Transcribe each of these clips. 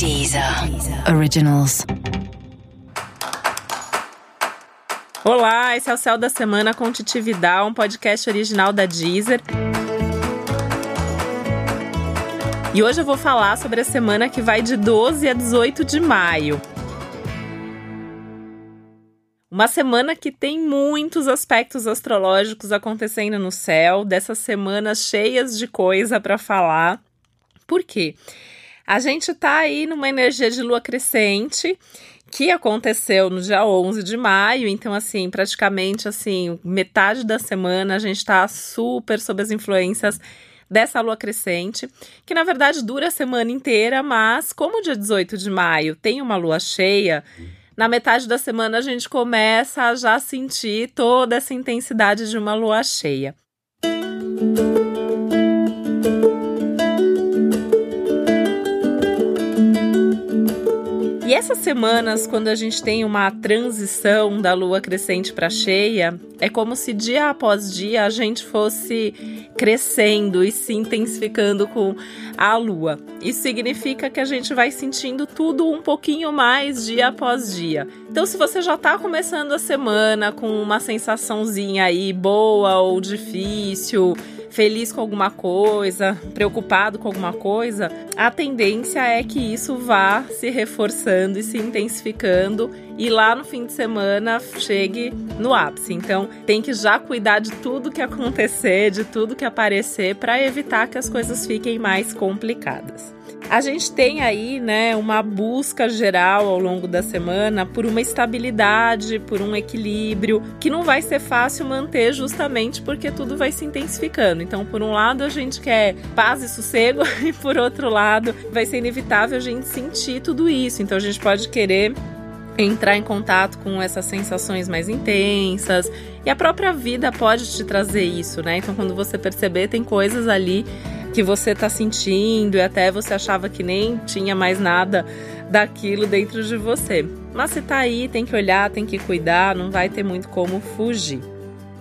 Deezer Originals. Olá, esse é o Céu da Semana com Titi Vidal, um podcast original da Deezer. E hoje eu vou falar sobre a semana que vai de 12 a 18 de maio. Uma semana que tem muitos aspectos astrológicos acontecendo no céu, dessas semanas cheias de coisa para falar. Por quê? A gente tá aí numa energia de lua crescente que aconteceu no dia 11 de maio, então assim, praticamente assim, metade da semana a gente tá super sob as influências dessa lua crescente, que na verdade dura a semana inteira, mas como o dia 18 de maio tem uma lua cheia, na metade da semana a gente começa a já sentir toda essa intensidade de uma lua cheia. E essas semanas, quando a gente tem uma transição da lua crescente para cheia, é como se dia após dia a gente fosse crescendo e se intensificando com a lua. Isso significa que a gente vai sentindo tudo um pouquinho mais dia após dia. Então, se você já está começando a semana com uma sensaçãozinha aí boa ou difícil, feliz com alguma coisa, preocupado com alguma coisa, a tendência é que isso vá se reforçando e se intensificando e lá no fim de semana chegue no ápice. Então, tem que já cuidar de tudo que acontecer, de tudo que aparecer para evitar que as coisas fiquem mais complicadas. A gente tem aí, né, uma busca geral ao longo da semana por uma estabilidade, por um equilíbrio, que não vai ser fácil manter justamente porque tudo vai se intensificando. Então, por um lado, a gente quer paz e sossego, e por outro lado, vai ser inevitável a gente sentir tudo isso. Então, a gente pode querer entrar em contato com essas sensações mais intensas. E a própria vida pode te trazer isso, né? Então, quando você perceber, tem coisas ali que você está sentindo e até você achava que nem tinha mais nada daquilo dentro de você. Mas se tá aí, tem que olhar, tem que cuidar, não vai ter muito como fugir.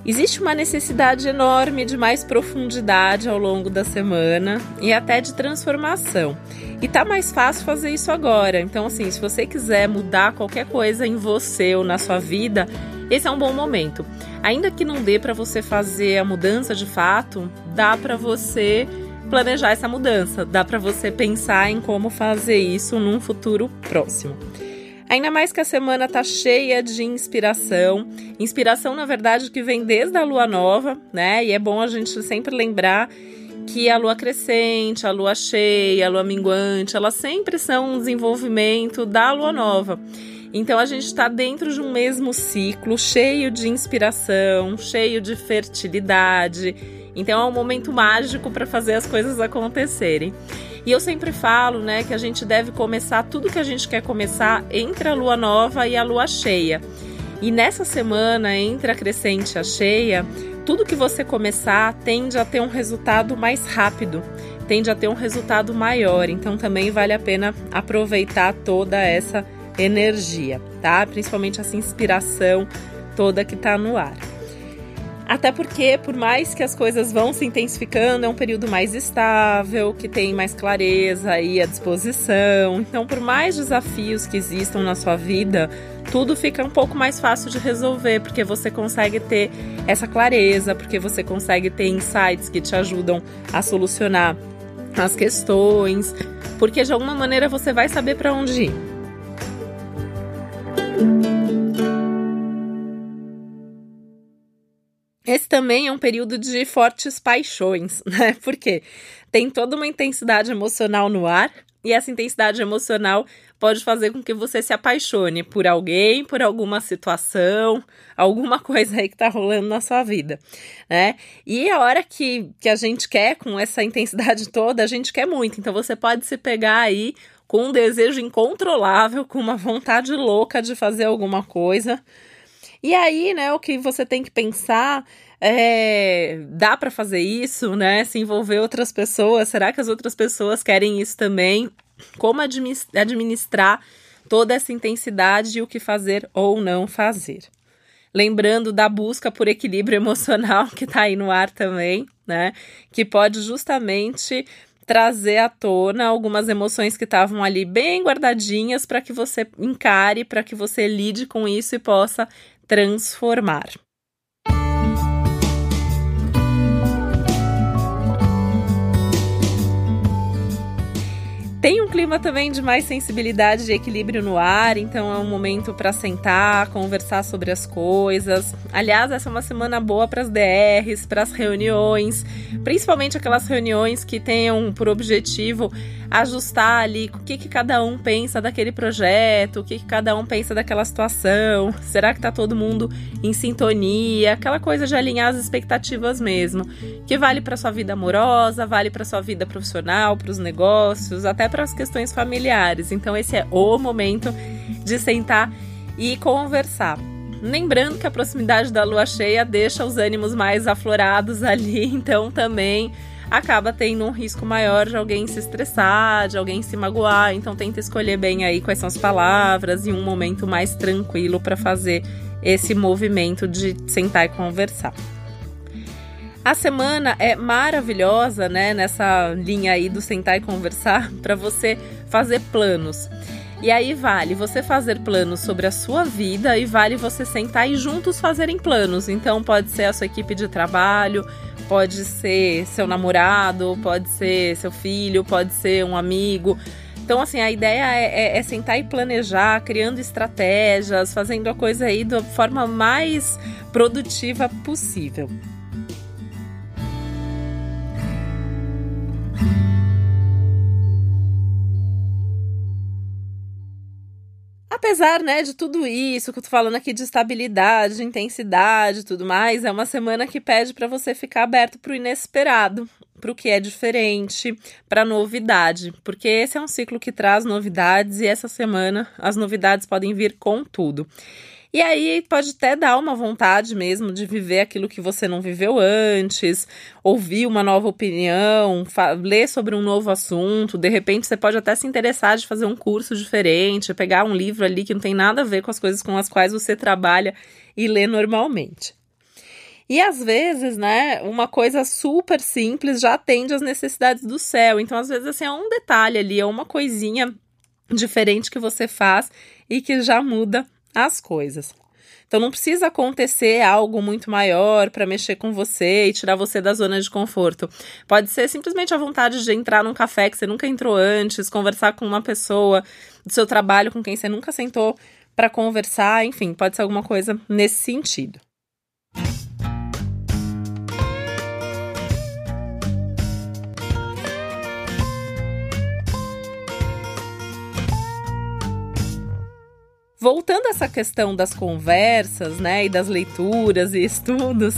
Existe uma necessidade enorme de mais profundidade ao longo da semana e até de transformação. E tá mais fácil fazer isso agora. Então, assim, se você quiser mudar qualquer coisa em você ou na sua vida, esse é um bom momento. Ainda que não dê para você fazer a mudança de fato, dá para você planejar essa mudança, dá para você pensar em como fazer isso num futuro próximo. Ainda mais que a semana tá cheia de inspiração. Inspiração, na verdade, que vem desde a lua nova, né? E é bom a gente sempre lembrar que a lua crescente, a lua cheia, a lua minguante, elas sempre são um desenvolvimento da lua nova. Então a gente está dentro de um mesmo ciclo, cheio de inspiração, cheio de fertilidade então é um momento mágico para fazer as coisas acontecerem. E eu sempre falo, né, que a gente deve começar tudo que a gente quer começar entre a lua nova e a lua cheia. E nessa semana, entre a crescente e a cheia, tudo que você começar tende a ter um resultado mais rápido, tende a ter um resultado maior. Então também vale a pena aproveitar toda essa energia, tá? Principalmente essa inspiração toda que está no ar. Até porque, por mais que as coisas vão se intensificando, é um período mais estável, que tem mais clareza aí à disposição. Então, por mais desafios que existam na sua vida, tudo fica um pouco mais fácil de resolver, porque você consegue ter essa clareza, porque você consegue ter insights que te ajudam a solucionar as questões, porque de alguma maneira você vai saber para onde ir. Esse também é um período de fortes paixões, né? Porque tem toda uma intensidade emocional no ar e essa intensidade emocional pode fazer com que você se apaixone por alguém, por alguma situação, alguma coisa aí que tá rolando na sua vida, né? E a hora que, que a gente quer, com essa intensidade toda, a gente quer muito. Então você pode se pegar aí com um desejo incontrolável, com uma vontade louca de fazer alguma coisa e aí, né, o que você tem que pensar é, dá para fazer isso, né? Se envolver outras pessoas, será que as outras pessoas querem isso também? Como administrar toda essa intensidade e o que fazer ou não fazer? Lembrando da busca por equilíbrio emocional que está aí no ar também, né? Que pode justamente trazer à tona algumas emoções que estavam ali bem guardadinhas para que você encare, para que você lide com isso e possa transformar. Tem um clima também de mais sensibilidade e equilíbrio no ar, então é um momento para sentar, conversar sobre as coisas. Aliás, essa é uma semana boa para as DRs, para as reuniões, principalmente aquelas reuniões que tenham por objetivo ajustar ali o que, que cada um pensa daquele projeto, o que, que cada um pensa daquela situação. Será que está todo mundo em sintonia? Aquela coisa de alinhar as expectativas mesmo, que vale para sua vida amorosa, vale para sua vida profissional, para os negócios, até para as questões familiares. Então, esse é o momento de sentar e conversar. Lembrando que a proximidade da lua cheia deixa os ânimos mais aflorados ali, então também acaba tendo um risco maior de alguém se estressar, de alguém se magoar. Então tenta escolher bem aí quais são as palavras e um momento mais tranquilo para fazer esse movimento de sentar e conversar. A semana é maravilhosa, né? Nessa linha aí do sentar e conversar, para você fazer planos. E aí vale você fazer planos sobre a sua vida e vale você sentar e juntos fazerem planos. Então pode ser a sua equipe de trabalho, pode ser seu namorado, pode ser seu filho, pode ser um amigo. Então, assim, a ideia é, é, é, sentar e planejar, criando estratégias, fazendo a coisa aí da forma mais produtiva possível. Apesar, né, de tudo isso que eu tô falando aqui de estabilidade, de intensidade tudo mais, é uma semana que pede para você ficar aberto para o inesperado, para o que é diferente, para novidade, porque esse é um ciclo que traz novidades e essa semana as novidades podem vir com tudo. E aí pode até dar uma vontade mesmo de viver aquilo que você não viveu antes, ouvir uma nova opinião, ler sobre um novo assunto. De repente você pode até se interessar de fazer um curso diferente, pegar um livro ali que não tem nada a ver com as coisas com as quais você trabalha e lê normalmente. E às vezes, né, uma coisa super simples já atende às necessidades do céu. Então, às vezes, assim, é um detalhe ali, é uma coisinha diferente que você faz e que já muda as coisas. Então não precisa acontecer algo muito maior para mexer com você e tirar você da zona de conforto. Pode ser simplesmente a vontade de entrar num café que você nunca entrou antes, conversar com uma pessoa do seu trabalho com quem você nunca sentou para conversar, enfim, pode ser alguma coisa nesse sentido. Voltando a essa questão das conversas, né, e das leituras e estudos,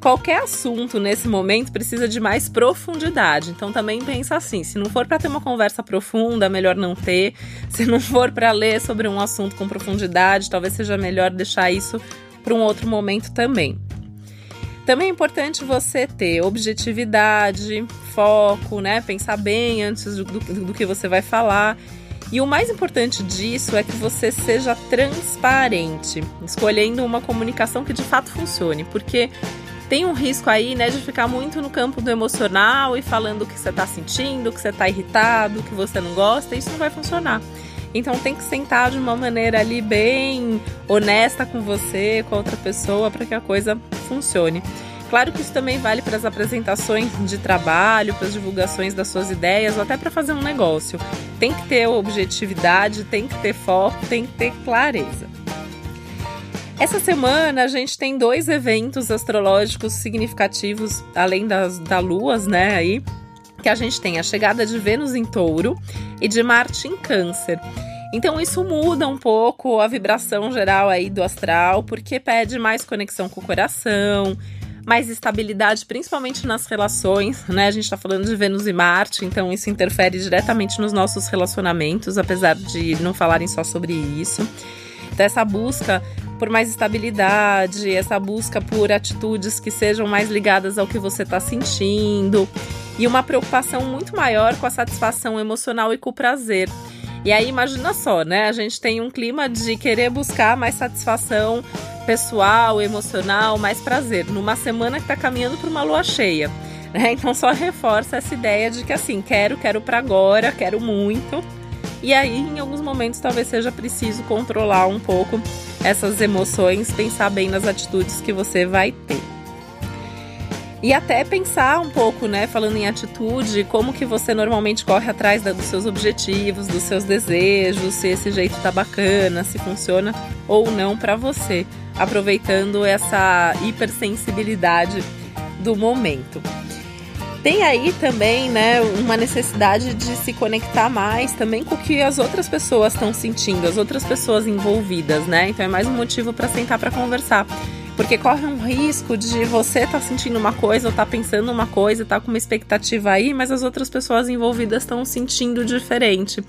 qualquer assunto nesse momento precisa de mais profundidade. Então também pensa assim, se não for para ter uma conversa profunda, melhor não ter. Se não for para ler sobre um assunto com profundidade, talvez seja melhor deixar isso para um outro momento também. Também é importante você ter objetividade, foco, né? Pensar bem antes do, do, do que você vai falar e o mais importante disso é que você seja transparente, escolhendo uma comunicação que de fato funcione, porque tem um risco aí, né, de ficar muito no campo do emocional e falando o que você está sentindo, que você está irritado, que você não gosta, isso não vai funcionar. Então tem que sentar de uma maneira ali bem honesta com você, com a outra pessoa, para que a coisa funcione. Claro que isso também vale para as apresentações de trabalho, para as divulgações das suas ideias ou até para fazer um negócio. Tem que ter objetividade, tem que ter foco, tem que ter clareza. Essa semana a gente tem dois eventos astrológicos significativos, além das da luas, né, aí, que a gente tem a chegada de Vênus em Touro e de Marte em Câncer. Então isso muda um pouco a vibração geral aí do astral, porque pede mais conexão com o coração, mais estabilidade, principalmente nas relações, né? A gente está falando de Vênus e Marte, então isso interfere diretamente nos nossos relacionamentos, apesar de não falarem só sobre isso. Então, essa busca por mais estabilidade, essa busca por atitudes que sejam mais ligadas ao que você está sentindo e uma preocupação muito maior com a satisfação emocional e com o prazer. E aí, imagina só, né? A gente tem um clima de querer buscar mais satisfação pessoal, emocional, mais prazer. Numa semana que está caminhando para uma lua cheia. Né? Então só reforça essa ideia de que assim, quero, quero para agora, quero muito. E aí, em alguns momentos, talvez seja preciso controlar um pouco essas emoções, pensar bem nas atitudes que você vai ter. E até pensar um pouco, né, falando em atitude, como que você normalmente corre atrás dos seus objetivos, dos seus desejos, se esse jeito tá bacana, se funciona ou não para você, aproveitando essa hipersensibilidade do momento. Tem aí também, né, uma necessidade de se conectar mais também com o que as outras pessoas estão sentindo, as outras pessoas envolvidas, né? Então é mais um motivo para sentar para conversar. Porque corre um risco de você estar tá sentindo uma coisa ou tá pensando uma coisa, tá com uma expectativa aí, mas as outras pessoas envolvidas estão sentindo diferente.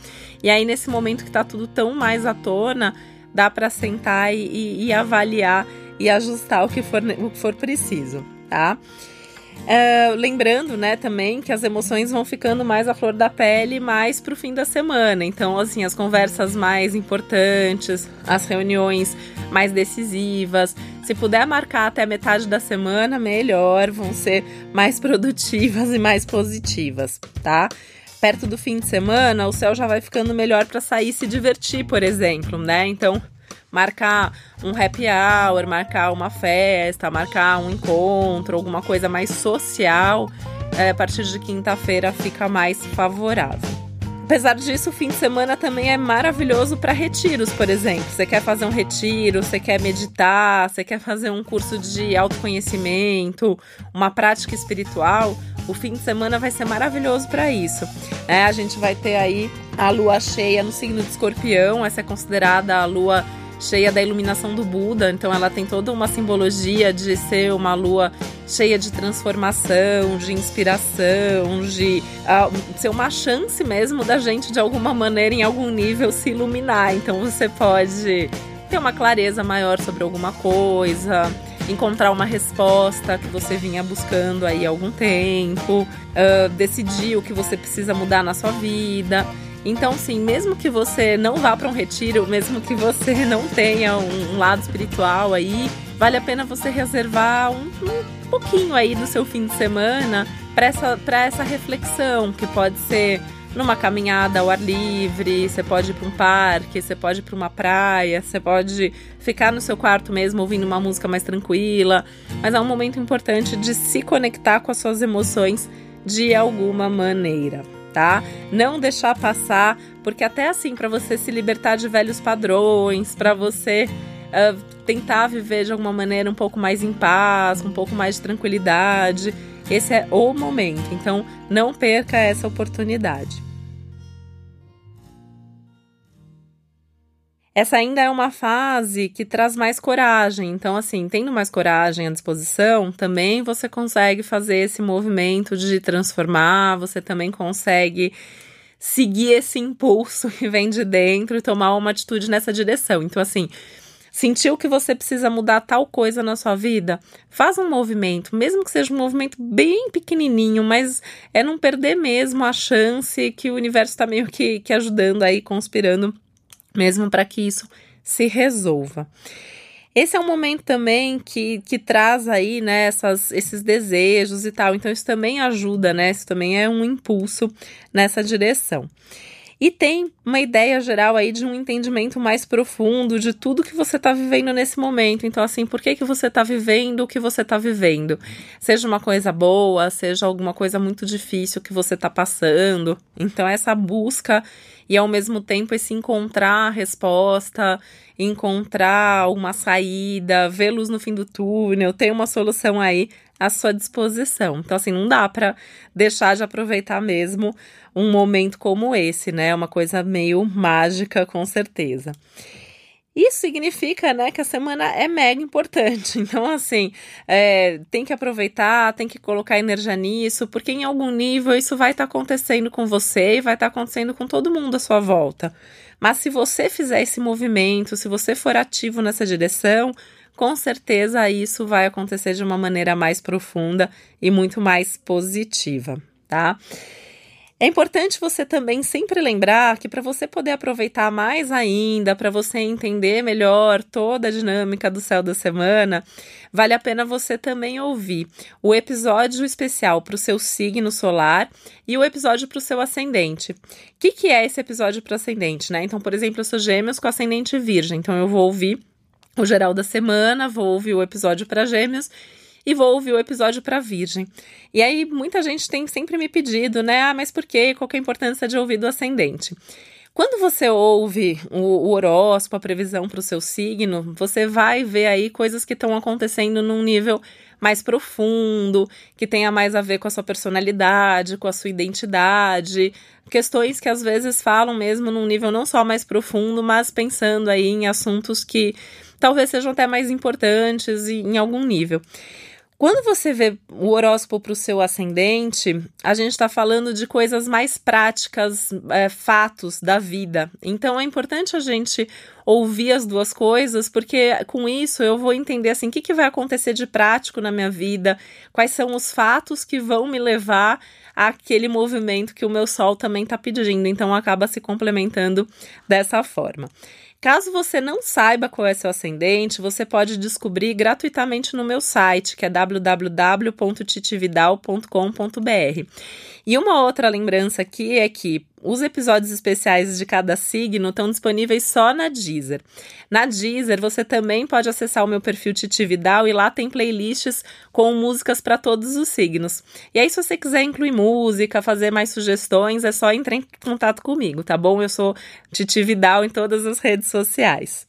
E aí, nesse momento que tá tudo tão mais à tona, dá para sentar e, e, e, avaliar e ajustar o que for, o que for preciso, tá? Uh, lembrando, né, também que as emoções vão ficando mais à flor da pele mais pro fim da semana. Então, assim, as conversas mais importantes, as reuniões mais decisivas. Se puder marcar até metade da semana, melhor, vão ser mais produtivas e mais positivas, tá? Perto do fim de semana, o céu já vai ficando melhor para sair e se divertir, por exemplo, né? Então, marcar um happy hour, marcar uma festa, marcar um encontro, alguma coisa mais social, é, a partir de quinta-feira fica mais favorável. Apesar disso, o fim de semana também é maravilhoso para retiros, por exemplo. Você quer fazer um retiro, você quer meditar, você quer fazer um curso de autoconhecimento, uma prática espiritual. O fim de semana vai ser maravilhoso para isso. É, a gente vai ter aí a lua cheia no signo de escorpião, essa é considerada a lua cheia da iluminação do Buda, então ela tem toda uma simbologia de ser uma lua cheia de transformação, de inspiração, de uh, ser uma chance mesmo da gente de alguma maneira, em algum nível, se iluminar. Então você pode ter uma clareza maior sobre alguma coisa, encontrar uma resposta que você vinha buscando aí há algum tempo, uh, decidir o que você precisa mudar na sua vida. Então, sim, mesmo que você não vá para um retiro, mesmo que você não tenha um, um, lado espiritual aí, vale a pena você reservar um, um pouquinho aí do seu fim de semana para essa, essa reflexão, que pode ser numa caminhada ao ar livre, você pode ir para um parque, você pode ir para uma praia, você pode ficar no seu quarto mesmo ouvindo uma música mais tranquila, mas é um momento importante de se conectar com as suas emoções de alguma maneira tá? Não deixar passar, porque até assim, para você se libertar de velhos padrões, para você uh, tentar viver de alguma maneira um pouco mais em paz, um pouco mais de tranquilidade, esse é o momento. Então, não perca essa oportunidade. Essa ainda é uma fase que traz mais coragem. Então, assim, tendo mais coragem à disposição, também você consegue fazer esse movimento de transformar, você também consegue seguir esse impulso que vem de dentro e tomar uma atitude nessa direção. Então, assim, sentiu que você precisa mudar tal coisa na sua vida, faz um movimento, mesmo que seja um movimento bem pequenininho, mas é não perder mesmo a chance que o universo está meio que, que ajudando aí, conspirando mesmo para que isso se resolva. Esse é um momento também que, que traz aí, né, essas, esses desejos e tal. Então, isso também ajuda, né? Isso também é um impulso nessa direção. E tem uma ideia geral aí de um entendimento mais profundo de tudo que você está vivendo nesse momento. Então, assim, por que, que você está vivendo o que você está vivendo? Seja uma coisa boa, seja alguma coisa muito difícil que você está passando. Então, essa busca e ao mesmo tempo esse encontrar a resposta, encontrar uma saída, ver luz no fim do túnel, ter uma solução aí à sua disposição. Então, assim, não dá para deixar de aproveitar mesmo um momento como esse, né? É uma coisa meio mágica, com certeza. Isso significa, né, que a semana é mega importante. Então, assim, é, tem que aproveitar, tem que colocar energia nisso, porque em algum nível isso vai estar tá acontecendo com você e vai estar tá acontecendo com todo mundo à sua volta. Mas se você fizer esse movimento, se você for ativo nessa direção, com certeza isso vai acontecer de uma maneira mais profunda e muito mais positiva, tá? É importante você também sempre lembrar que para você poder aproveitar mais ainda, para você entender melhor toda a dinâmica do céu da semana, vale a pena você também ouvir o episódio especial para o seu signo solar e o episódio para o seu ascendente. O que, que é esse episódio para ascendente, né? Então, por exemplo, eu sou gêmeos com ascendente virgem, então eu vou ouvir o geral da semana, vou ouvir o episódio para gêmeos e vou ouvir o episódio para Virgem. E aí muita gente tem sempre me pedido, né? Ah, mas por quê? Qual que é a importância de ouvir do ascendente? Quando você ouve o, o horóscopo, a previsão para o seu signo, você vai ver aí coisas que estão acontecendo num nível mais profundo, que tenha mais a ver com a sua personalidade, com a sua identidade, questões que às vezes falam mesmo num nível não só mais profundo, mas pensando aí em assuntos que talvez sejam até mais importantes em algum nível. Quando você vê o horóscopo para o seu ascendente, a gente está falando de coisas mais práticas, é, fatos da vida. Então é importante a gente ouvir as duas coisas, porque com isso eu vou entender assim o que, que vai acontecer de prático na minha vida, quais são os fatos que vão me levar àquele movimento que o meu sol também está pedindo. Então acaba se complementando dessa forma. Caso você não saiba qual é seu ascendente, você pode descobrir gratuitamente no meu site, que é www.titividal.com.br. E uma outra lembrança aqui é que os episódios especiais de cada signo estão disponíveis só na Deezer. Na Deezer, você também pode acessar o meu perfil Titividal e lá tem playlists com músicas para todos os signos. E aí, se você quiser incluir música, fazer mais sugestões, é só entrar em contato comigo, tá bom? Eu sou Titividal em todas as redes sociais.